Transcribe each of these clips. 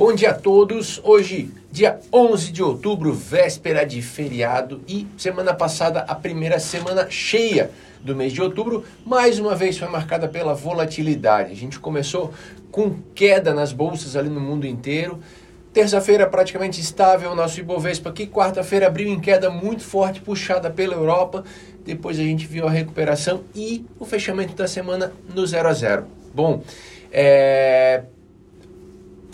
Bom dia a todos. Hoje, dia 11 de outubro, véspera de feriado e semana passada a primeira semana cheia do mês de outubro, mais uma vez foi marcada pela volatilidade. A gente começou com queda nas bolsas ali no mundo inteiro. Terça-feira praticamente estável o nosso Ibovespa aqui. Quarta-feira abriu em queda muito forte, puxada pela Europa. Depois a gente viu a recuperação e o fechamento da semana no 0 a 0. Bom, é,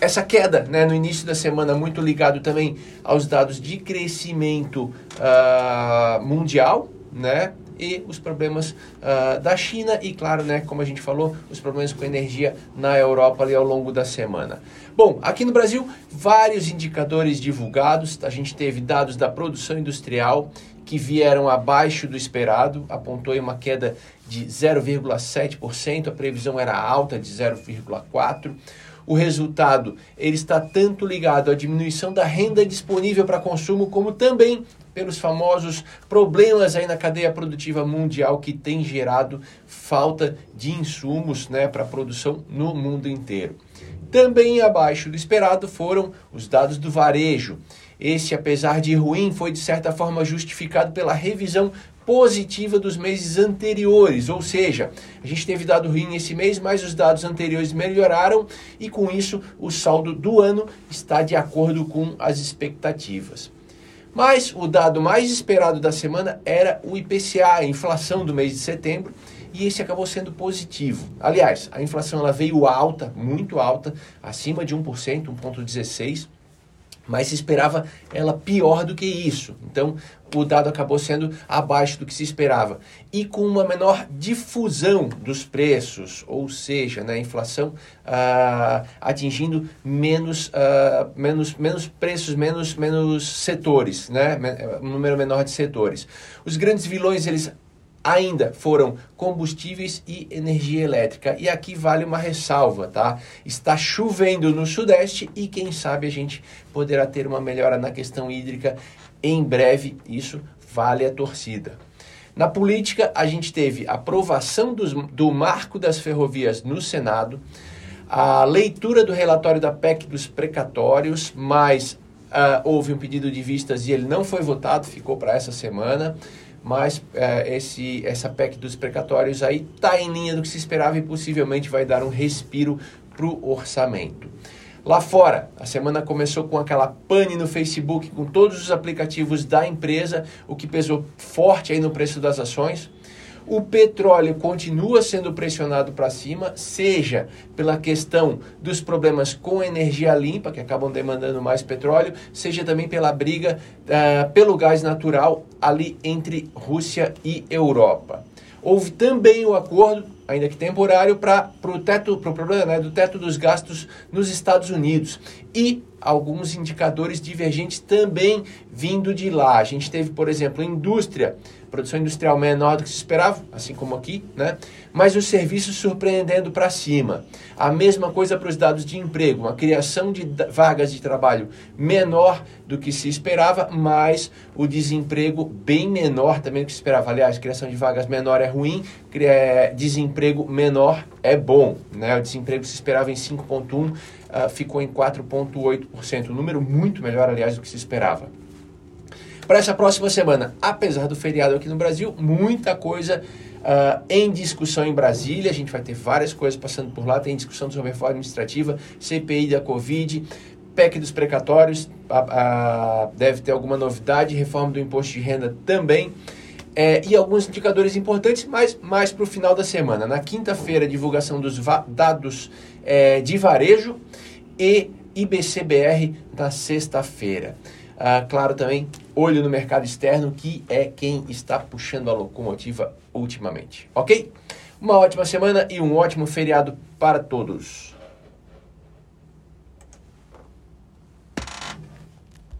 essa queda né, no início da semana, muito ligado também aos dados de crescimento uh, mundial, né? E os problemas uh, da China e, claro, né, como a gente falou, os problemas com energia na Europa ali ao longo da semana. Bom, aqui no Brasil, vários indicadores divulgados. A gente teve dados da produção industrial que vieram abaixo do esperado, apontou uma queda de 0,7%, a previsão era alta de 0,4% o resultado ele está tanto ligado à diminuição da renda disponível para consumo, como também pelos famosos problemas aí na cadeia produtiva mundial que tem gerado falta de insumos né, para produção no mundo inteiro. Também abaixo do esperado foram os dados do varejo. Esse, apesar de ruim, foi de certa forma justificado pela revisão positiva dos meses anteriores, ou seja, a gente teve dado ruim esse mês, mas os dados anteriores melhoraram e com isso o saldo do ano está de acordo com as expectativas. Mas o dado mais esperado da semana era o IPCA, a inflação do mês de setembro, e esse acabou sendo positivo. Aliás, a inflação ela veio alta, muito alta, acima de 1%, 1,16%, mas se esperava ela pior do que isso. Então, o dado acabou sendo abaixo do que se esperava. E com uma menor difusão dos preços, ou seja, né, a inflação ah, atingindo menos, ah, menos, menos preços, menos, menos setores, né, um número menor de setores. Os grandes vilões, eles ainda foram combustíveis e energia elétrica. E aqui vale uma ressalva, tá? Está chovendo no Sudeste e quem sabe a gente poderá ter uma melhora na questão hídrica em breve. Isso vale a torcida. Na política, a gente teve aprovação dos, do marco das ferrovias no Senado, a leitura do relatório da PEC dos precatórios, mas uh, houve um pedido de vistas e ele não foi votado, ficou para essa semana mas é, esse, essa PEC dos precatórios aí está em linha do que se esperava e possivelmente vai dar um respiro para o orçamento. Lá fora, a semana começou com aquela pane no Facebook com todos os aplicativos da empresa, o que pesou forte aí no preço das ações. O petróleo continua sendo pressionado para cima, seja pela questão dos problemas com energia limpa, que acabam demandando mais petróleo, seja também pela briga uh, pelo gás natural ali entre Rússia e Europa. Houve também o acordo, ainda que temporário, para o teto, pro problema né, do teto dos gastos nos Estados Unidos. E alguns indicadores divergentes também vindo de lá. A gente teve, por exemplo, indústria produção industrial menor do que se esperava, assim como aqui, né? mas os serviços surpreendendo para cima. A mesma coisa para os dados de emprego, uma criação de vagas de trabalho menor do que se esperava, mas o desemprego bem menor também do que se esperava. Aliás, criação de vagas menor é ruim, é, desemprego menor é bom. Né? O desemprego se esperava em 5,1%, uh, ah, ficou em 4,8%, um número muito melhor, aliás, do que se esperava para essa próxima semana. Apesar do feriado aqui no Brasil, muita coisa uh, em discussão em Brasília. A gente vai ter várias coisas passando por lá. Tem discussão sobre reforma administrativa, CPI da Covid, PEC dos precatórios, uh, uh, deve ter alguma novidade, reforma do imposto de renda também. É, e alguns indicadores importantes, mas mais para o final da semana. Na quinta-feira, divulgação dos dados é, de varejo e IBCBR na sexta-feira. Ah, claro, também olho no mercado externo, que é quem está puxando a locomotiva ultimamente. Ok? Uma ótima semana e um ótimo feriado para todos.